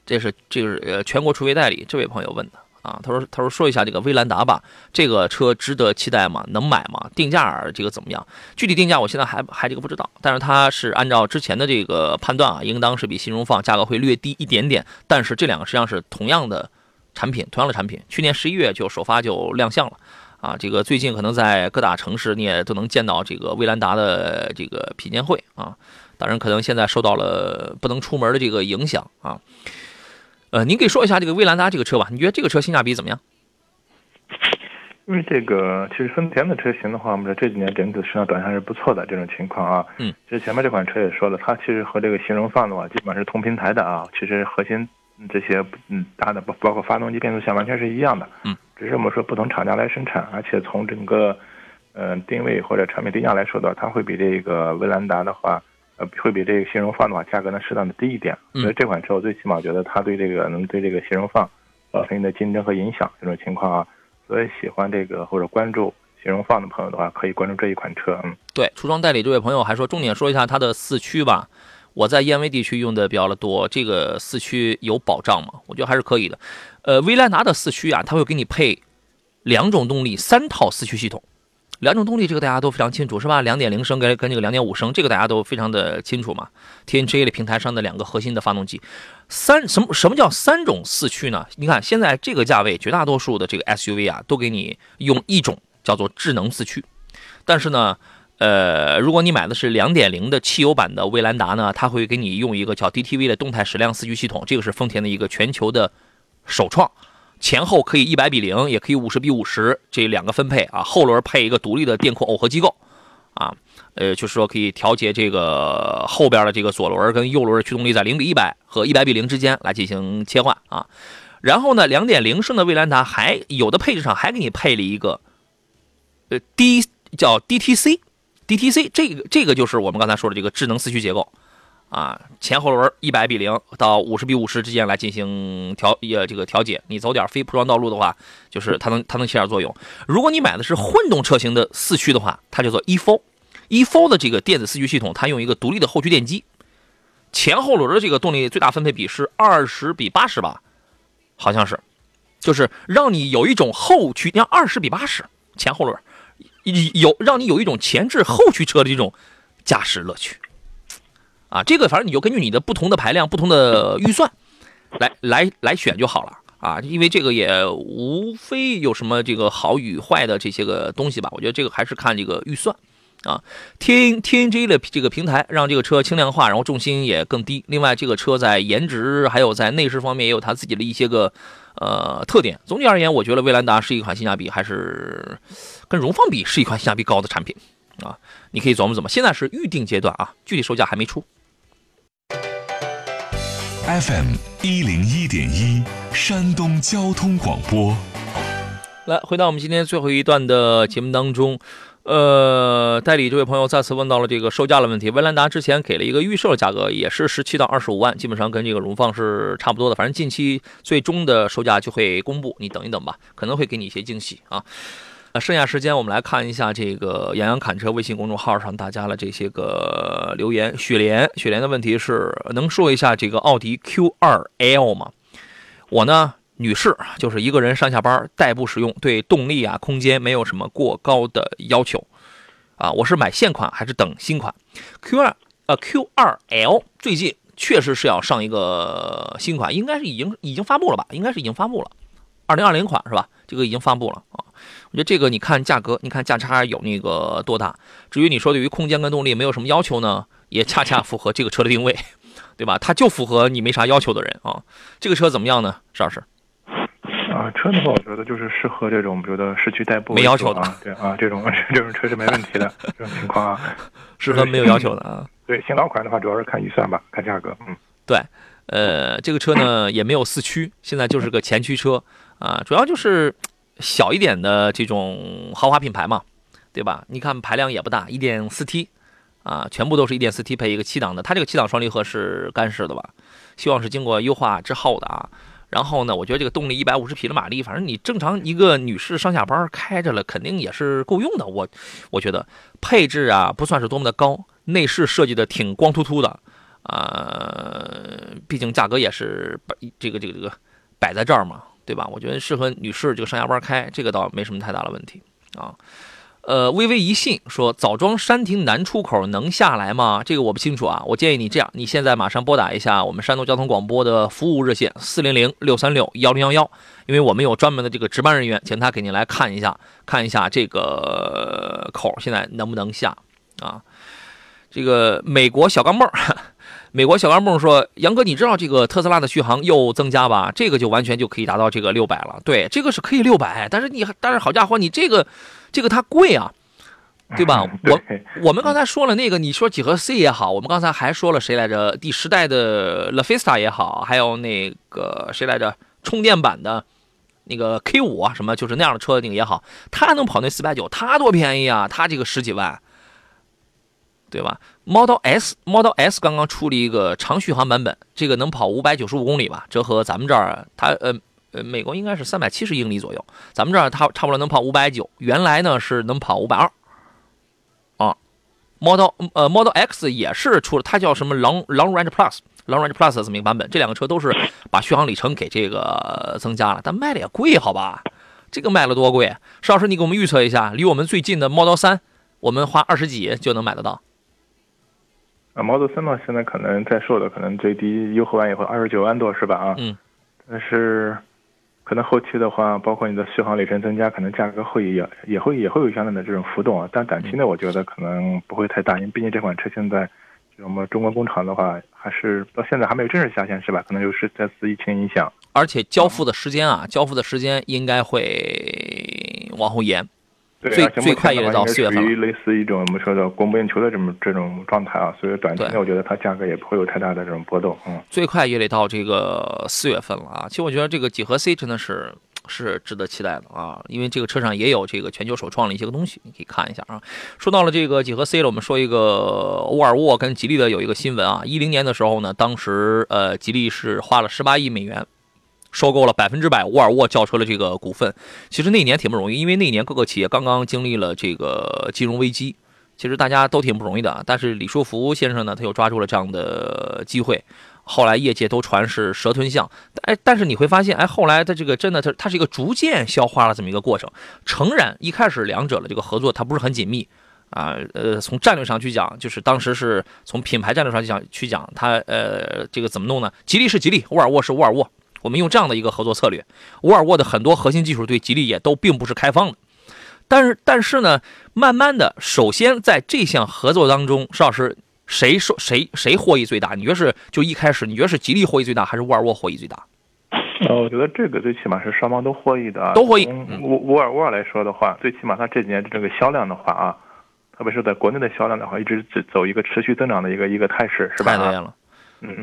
A: 这是这个呃全国储备代理这位朋友问的。啊，他说：“他说说一下这个威兰达吧，这个车值得期待吗？能买吗？定价这个怎么样？具体定价我现在还还这个不知道，但是它是按照之前的这个判断啊，应当是比新荣放价格会略低一点点。但是这两个实际上是同样的产品，同样的产品，去年十一月就首发就亮相了啊。这个最近可能在各大城市你也都能见到这个威兰达的这个品鉴会啊。当然，可能现在受到了不能出门的这个影响啊。”呃，您可以说一下这个威兰达这个车吧？你觉得这个车性价比怎么样？
B: 因为这个其实丰田的车型的话，我们说这几年整体市场表现还是不错的这种情况啊。
A: 嗯，
B: 其实前面这款车也说了，它其实和这个新荣放的话，基本上是同平台的啊。其实核心这些嗯大的包包括发动机、变速箱完全是一样的。
A: 嗯，
B: 只是我们说不同厂家来生产，而且从整个嗯、呃、定位或者产品定价来说的话，它会比这个威兰达的话。呃，会比这个新荣放的话，价格呢适当的低一点，
A: 嗯
B: 所以这款车我最起码觉得它对这个能对这个新荣放造成一定的竞争和影响这种情况啊，所以喜欢这个或者关注新荣放的朋友的话，可以关注这一款车。嗯，
A: 对，出装代理这位朋友还说，重点说一下它的四驱吧。我在燕威地区用的比较的多，这个四驱有保障吗？我觉得还是可以的。呃，威兰达的四驱啊，它会给你配两种动力，三套四驱系统，两种动力，这个大家都非常清楚，是吧？两点零升跟跟这个两点五升，这个大家都非常的清楚嘛。TNGA 的平台上的两个核心的发动机，三什么什么叫三种四驱呢？你看现在这个价位，绝大多数的这个 SUV 啊，都给你用一种叫做智能四驱，但是呢。呃，如果你买的是两点零的汽油版的威兰达呢，它会给你用一个叫 DTV 的动态矢量四驱系统，这个是丰田的一个全球的首创，前后可以一百比零，也可以五十比五十这两个分配啊，后轮配一个独立的电控耦合机构，啊，呃，就是说可以调节这个后边的这个左轮跟右轮的驱动力在零比一百和一百比零之间来进行切换啊，然后呢，两点零升的威兰达还有的配置上还给你配了一个，呃，D 叫 DTC。DTC 这个这个就是我们刚才说的这个智能四驱结构，啊，前后轮一百比零到五十比五十之间来进行调呃这个调节。你走点非铺装道路的话，就是它能它能起点作用。如果你买的是混动车型的四驱的话，它叫做 eFo，eFo 的这个电子四驱系统，它用一个独立的后驱电机，前后轮的这个动力最大分配比是二十比八十吧，好像是，就是让你有一种后驱，你看二十比八十前后轮。有让你有一种前置后驱车的这种驾驶乐趣，啊，这个反正你就根据你的不同的排量、不同的预算来来来选就好了啊，因为这个也无非有什么这个好与坏的这些个东西吧，我觉得这个还是看这个预算啊。T N T N G 的这个平台让这个车轻量化，然后重心也更低。另外，这个车在颜值还有在内饰方面也有它自己的一些个。呃，特点总体而言，我觉得威兰达是一款性价比还是跟荣放比是一款性价比高的产品啊。你可以琢磨琢磨，现在是预定阶段啊，具体售价还没出。
C: FM 一零一点一，山东交通广播。
A: 来，回到我们今天最后一段的节目当中。呃，代理这位朋友再次问到了这个售价的问题。威兰达之前给了一个预售的价格，也是十七到二十五万，基本上跟这个荣放是差不多的。反正近期最终的售价就会公布，你等一等吧，可能会给你一些惊喜啊。剩下时间我们来看一下这个杨洋侃车微信公众号上大家的这些个留言。雪莲，雪莲的问题是能说一下这个奥迪 Q2L 吗？我呢？女士就是一个人上下班代步使用，对动力啊、空间没有什么过高的要求，啊，我是买现款还是等新款？Q 二呃 Q 二 L 最近确实是要上一个新款，应该是已经已经发布了吧？应该是已经发布了，二零二零款是吧？这个已经发布了啊。我觉得这个你看价格，你看价差有那个多大？至于你说对于空间跟动力没有什么要求呢，也恰恰符合这个车的定位，对吧？它就符合你没啥要求的人啊。这个车怎么样呢？邵老师？
B: 啊，车的话，我觉得就是适合这种，比如说市区代步，
A: 没要求的，
B: 对啊，这种这种车是没问题的，这种情况啊，
A: 适合没有要求的啊。
B: 对，新老款的话，主要是看预算吧，看价格，嗯，
A: 对，呃，这个车呢也没有四驱，现在就是个前驱车啊，主要就是小一点的这种豪华品牌嘛，对吧？你看排量也不大，一点四 T 啊，全部都是一点四 T 配一个七档的，它这个七档双离合是干式的吧？希望是经过优化之后的啊。然后呢，我觉得这个动力一百五十匹的马力，反正你正常一个女士上下班开着了，肯定也是够用的。我我觉得配置啊不算是多么的高，内饰设计的挺光秃秃的，啊，毕竟价格也是摆这个这个这个摆在这儿嘛，对吧？我觉得适合女士这个上下班开，这个倒没什么太大的问题啊。呃，微微一信说枣庄山亭南出口能下来吗？这个我不清楚啊。我建议你这样，你现在马上拨打一下我们山东交通广播的服务热线四零零六三六幺零幺幺，因为我们有专门的这个值班人员，请他给您来看一下，看一下这个口现在能不能下啊。这个美国小钢镚儿，美国小钢蹦说，杨哥，你知道这个特斯拉的续航又增加吧？这个就完全就可以达到这个六百了。对，这个是可以六百，但是你但是好家伙，你这个。这个它贵啊，对吧？我我们刚才说了那个，你说几何 C 也好，我们刚才还说了谁来着？第十代的 La Fiesta 也好，还有那个谁来着？充电版的那个 K 五啊，什么就是那样的车那个也好，它能跑那四百九，它多便宜啊！它这个十几万，对吧？Model S Model S 刚刚出了一个长续航版本，这个能跑五百九十五公里吧？折合咱们这儿，它呃。呃，美国应该是三百七十英里左右，咱们这儿它差不多能跑五百九，原来呢是能跑五百二，啊，Model 呃 Model X 也是出了，它叫什么 Long Long Range Plus，Long Range Plus 这么一个版本，这两个车都是把续航里程给这个增加了，但卖的也贵，好吧？这个卖了多贵？邵老师，你给我们预测一下，离我们最近的 Model 三，我们花二十几就能买得到。
B: 啊，Model 3嘛，现在可能在售的可能最低优惠完以后二十九万多是吧？啊，
A: 嗯，
B: 但是可能后期的话，包括你的续航里程增加，可能价格会也也会也会有相应的这种浮动啊。但短期内我觉得可能不会太大，因为毕竟这款车现在我们中国工厂的话，还是到现在还没有正式下线是吧？可能就是再次疫情影响。
A: 而且交付的时间啊，交付的时间应该会往后延。最最快也到四月份，
B: 属于类似一种我们说的供不应求的这么这种状态啊，所以短期内我觉得它价格也不会有太大的这种波动。嗯，
A: 最快也得到这个四月份了啊。其实我觉得这个几何 C 真的是是值得期待的啊，因为这个车上也有这个全球首创的一些个东西，你可以看一下啊。说到了这个几何 C 了，我们说一个沃尔沃跟吉利的有一个新闻啊。一零年的时候呢，当时呃吉利是花了十八亿美元。收购了百分之百沃尔沃轿车的这个股份，其实那年挺不容易，因为那年各个企业刚刚经历了这个金融危机，其实大家都挺不容易的。但是李书福先生呢，他又抓住了这样的机会，后来业界都传是蛇吞象，哎，但是你会发现，哎，后来的这个真的，它它是一个逐渐消化了这么一个过程。诚然，一开始两者的这个合作它不是很紧密啊，呃，从战略上去讲，就是当时是从品牌战略上去讲去讲，它呃这个怎么弄呢？吉利是吉利，沃尔沃是沃尔沃。我们用这样的一个合作策略，沃尔沃的很多核心技术对吉利也都并不是开放的，但是但是呢，慢慢的，首先在这项合作当中，邵老师谁说谁谁获益最大？你觉得是就一开始你觉得是吉利获益最大，还是沃尔沃获益最大？
B: 呃，我觉得这个最起码是双方都获益的，
A: 都获益。
B: 沃沃尔沃来说的话，最起码它这几年的这个销量的话啊，特别是在国内的销量的话，一直走一个持续增长的一个一个态势，是吧？
A: 太对了。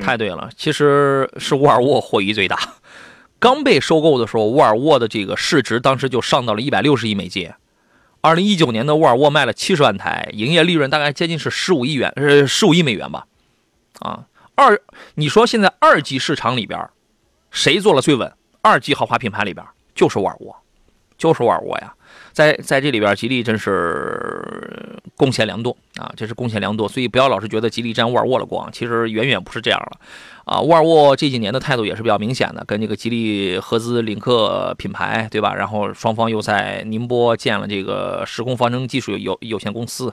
A: 太对了，其实是沃尔沃获益最大。刚被收购的时候，沃尔沃的这个市值当时就上到了一百六十亿美金。二零一九年的沃尔沃卖了七十万台，营业利润大概接近是十五亿元，呃，十五亿美元吧。啊，二，你说现在二级市场里边，谁做了最稳？二级豪华品牌里边就是沃尔沃，就是沃尔沃呀。在在这里边，吉利真是贡献良多啊！这是贡献良多，所以不要老是觉得吉利沾沃尔沃的光，其实远远不是这样了啊！沃尔沃这几年的态度也是比较明显的，跟这个吉利合资领克品牌，对吧？然后双方又在宁波建了这个时空方程技术有有限公司。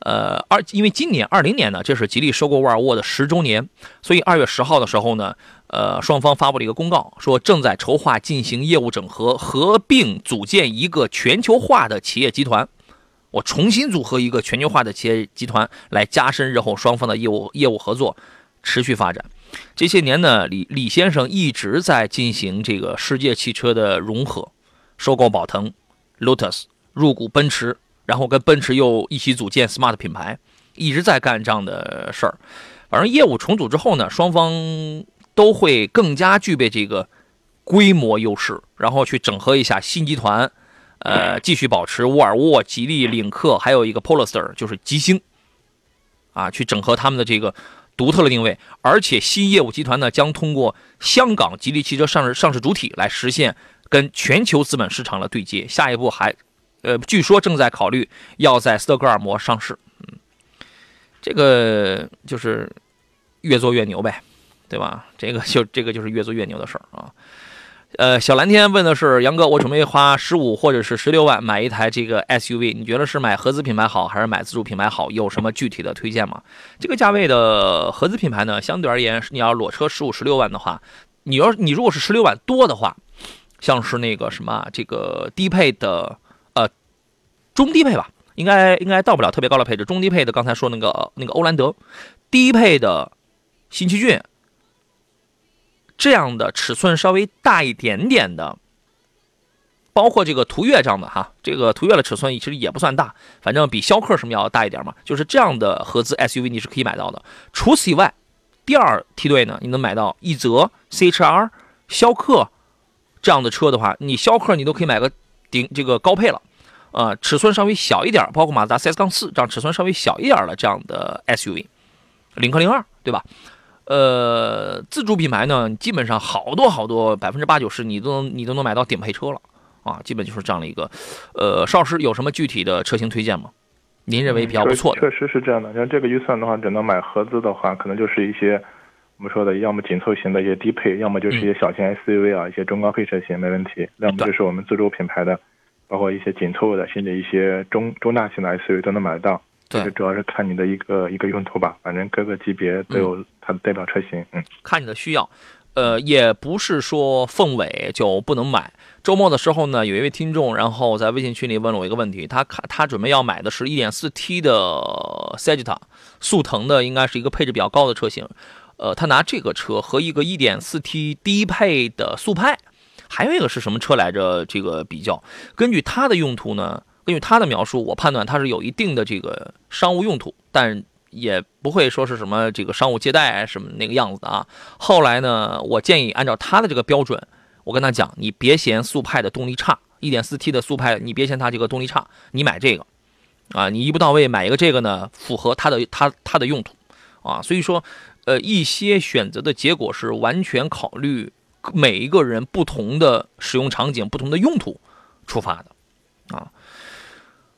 A: 呃，二因为今年二零年呢，这是吉利收购沃尔沃的十周年，所以二月十号的时候呢。呃，双方发布了一个公告，说正在筹划进行业务整合，合并组建一个全球化的企业集团。我重新组合一个全球化的企业集团，来加深日后双方的业务业务合作，持续发展。这些年呢，李李先生一直在进行这个世界汽车的融合，收购宝腾、Lotus，入股奔驰，然后跟奔驰又一起组建 Smart 品牌，一直在干这样的事儿。反正业务重组之后呢，双方。都会更加具备这个规模优势，然后去整合一下新集团，呃，继续保持沃尔沃、吉利、领克，还有一个 Polestar，就是吉星，啊，去整合他们的这个独特的定位。而且新业务集团呢，将通过香港吉利汽车上市上市主体来实现跟全球资本市场的对接。下一步还，呃，据说正在考虑要在斯德哥尔摩上市。嗯，这个就是越做越牛呗。对吧？这个就这个就是越做越牛的事儿啊。呃，小蓝天问的是杨哥，我准备花十五或者是十六万买一台这个 SUV，你觉得是买合资品牌好还是买自主品牌好？有什么具体的推荐吗？这个价位的合资品牌呢，相对而言，你要裸车十五十六万的话，你要你如果是十六万多的话，像是那个什么这个低配的中低配吧，应该应该到不了特别高的配置，中低配的刚才说那个那个欧蓝德，低配的新奇骏。这样的尺寸稍微大一点点的，包括这个途岳这样的哈，这个途岳的尺寸其实也不算大，反正比逍客什么要大一点嘛。就是这样的合资 SUV 你是可以买到的。除此以外，第二梯队呢，你能买到一泽、CHR、逍客这样的车的话，你逍客你都可以买个顶这个高配了，呃，尺寸稍微小一点，包括马自达 CS 杠四这样尺寸稍微小一点的这样的 SUV，领克零二对吧？呃，自主品牌呢，基本上好多好多百分之八九十，你都能你都能买到顶配车了啊，基本就是这样的一个。呃，邵老师有什么具体的车型推荐吗？您认为比较不错的？
B: 确实是这样的，像这个预算的话，只能买合资的话，可能就是一些我们说的，要么紧凑型的一些低配，要么就是一些小型 SUV 啊，一些中高配车型没问题，要么就是我们自主品牌的，包括一些紧凑的，甚至一些中中大型的 SUV 都能买得到。
A: 对
B: 这主要是看你的一个一个用途吧，反正各个级别都有它的代表车型。嗯，
A: 看你的需要。呃，也不是说凤尾就不能买。周末的时候呢，有一位听众，然后在微信群里问了我一个问题，他看他准备要买的是一点四 T 的 Sagita，速腾的，应该是一个配置比较高的车型。呃，他拿这个车和一个 1.4T 低配的速派，还有一个是什么车来着？这个比较，根据它的用途呢，根据它的描述，我判断它是有一定的这个商务用途，但也不会说是什么这个商务接待什么那个样子的啊。后来呢，我建议按照它的这个标准，我跟他讲，你别嫌速派的动力差一点四 T 的速派你别嫌它这个动力差，你买这个，啊，你一步到位买一个这个呢，符合它的它它的用途，啊，所以说，呃，一些选择的结果是完全考虑每一个人不同的使用场景、不同的用途出发的，啊。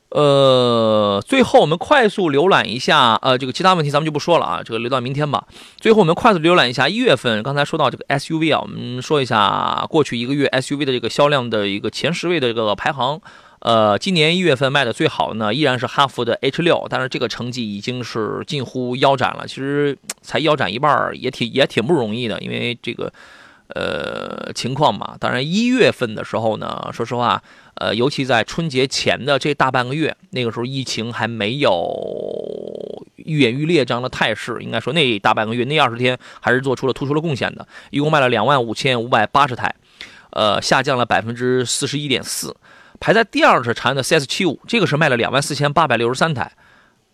A: 呃，最后我们快速浏览一下，呃，这个其他问题咱们就不说了啊，这个留到明天吧。最后我们快速浏览一下一月份，刚才说到这个 SUV 啊，我们说一下过去一个月 SUV 的这个销量的一个前十位的这个排行。呃，今年一月份卖的最好的呢，依然是哈弗的 H 六，但是这个成绩已经是近乎腰斩了。其实才腰斩一半也挺也挺不容易的，因为这个呃情况嘛。当然一月份的时候呢，说实话。呃，尤其在春节前的这大半个月，那个时候疫情还没有愈演愈烈这样的态势，应该说那大半个月那二十天还是做出了突出的贡献的，一共卖了两万五千五百八十台，呃，下降了百分之四十一点四。排在第二是长安的 CS 七五，这个是卖了两万四千八百六十三台，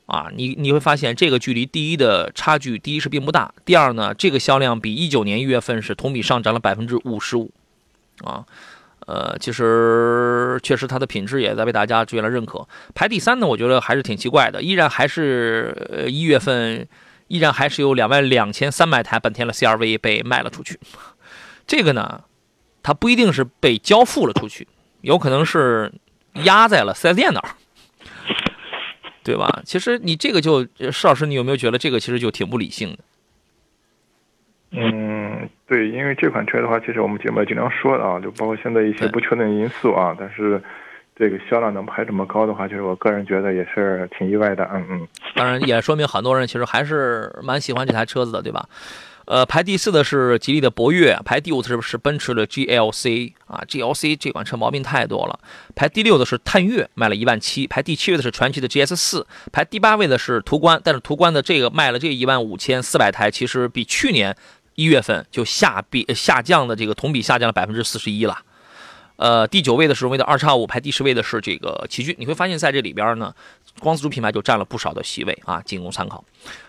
A: 啊，你你会发现这个距离第一的差距，第一是并不大，第二呢，这个销量比一九年一月份是同比上涨了百分之五十五，啊。呃，其实确实它的品质也在被大家逐渐的认可。排第三呢，我觉得还是挺奇怪的，依然还是呃一月份，依然还是有两万两千三百台本田的 CRV 被卖了出去。这个呢，它不一定是被交付了出去，有可能是压在了 4S 店那儿，对吧？其实你这个就邵老师，你有没有觉得这个其实就挺不理性的？
B: 嗯，对，因为这款车的话，其实我们节目也经常说的啊，就包括现在一些不确定因素啊，但是这个销量能排这么高的话，就是我个人觉得也是挺意外的。嗯嗯，
A: 当然也说明很多人其实还是蛮喜欢这台车子的，对吧？呃，排第四的是吉利的博越，排第五的是奔驰的 GLC 啊，GLC 这款车毛病太多了。排第六的是探岳，卖了一万七。排第七位的是传祺的 GS 四，排第八位的是途观，但是途观的这个卖了这一万五千四百台，其实比去年。一月份就下比下降的这个同比下降了百分之四十一了，呃，第九位的是荣威的二叉五，排第十位的是这个奇骏。你会发现在这里边呢，光自主品牌就占了不少的席位啊，仅供参考。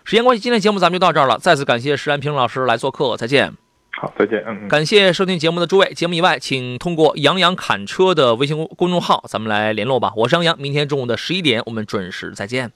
A: 时间关系，今天节目咱们就到这儿了。再次感谢石安平老师来做客，再见。
B: 好，再见。嗯，
A: 感谢收听节目的诸位。节目以外，请通过杨洋侃车的微信公众号，咱们来联络吧。我是杨洋，明天中午的十一点，我们准时再见。